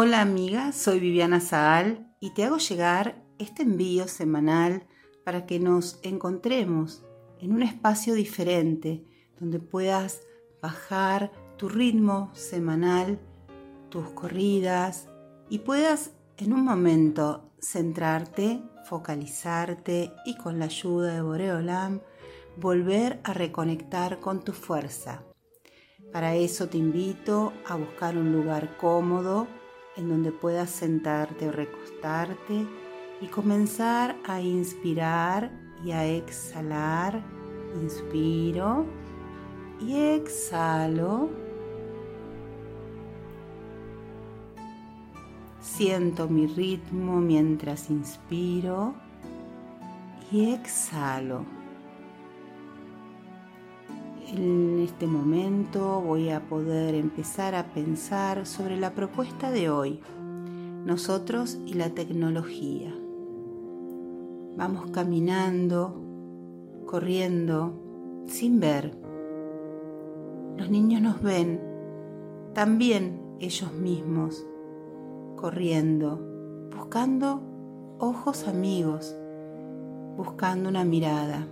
Hola amiga, soy Viviana Zaal y te hago llegar este envío semanal para que nos encontremos en un espacio diferente donde puedas bajar tu ritmo semanal, tus corridas y puedas en un momento centrarte, focalizarte y con la ayuda de Boreolam volver a reconectar con tu fuerza. Para eso te invito a buscar un lugar cómodo en donde puedas sentarte o recostarte y comenzar a inspirar y a exhalar. Inspiro y exhalo. Siento mi ritmo mientras inspiro y exhalo. En este momento voy a poder empezar a pensar sobre la propuesta de hoy, nosotros y la tecnología. Vamos caminando, corriendo, sin ver. Los niños nos ven, también ellos mismos, corriendo, buscando ojos amigos, buscando una mirada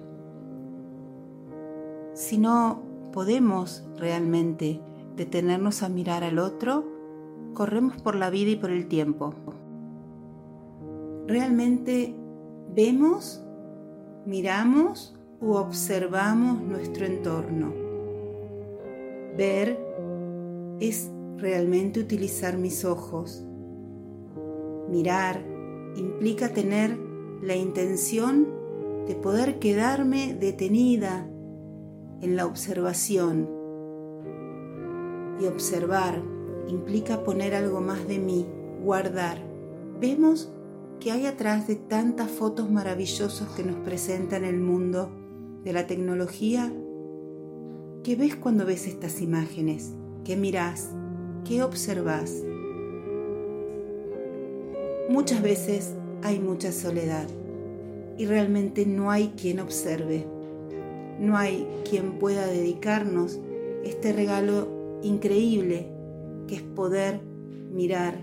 si no podemos realmente detenernos a mirar al otro, corremos por la vida y por el tiempo. ¿Realmente vemos, miramos u observamos nuestro entorno? Ver es realmente utilizar mis ojos. Mirar implica tener la intención de poder quedarme detenida en la observación. Y observar implica poner algo más de mí, guardar. Vemos que hay atrás de tantas fotos maravillosas que nos presentan el mundo de la tecnología. ¿Qué ves cuando ves estas imágenes? ¿Qué mirás? ¿Qué observas? Muchas veces hay mucha soledad y realmente no hay quien observe. No hay quien pueda dedicarnos este regalo increíble que es poder mirar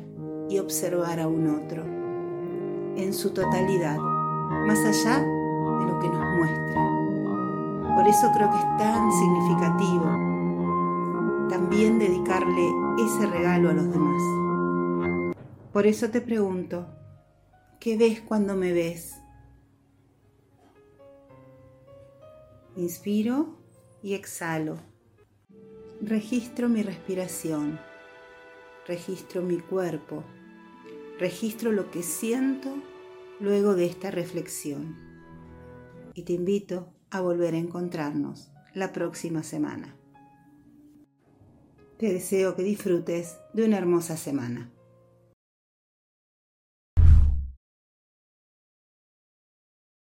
y observar a un otro en su totalidad, más allá de lo que nos muestra. Por eso creo que es tan significativo también dedicarle ese regalo a los demás. Por eso te pregunto, ¿qué ves cuando me ves? Inspiro y exhalo. Registro mi respiración. Registro mi cuerpo. Registro lo que siento luego de esta reflexión. Y te invito a volver a encontrarnos la próxima semana. Te deseo que disfrutes de una hermosa semana.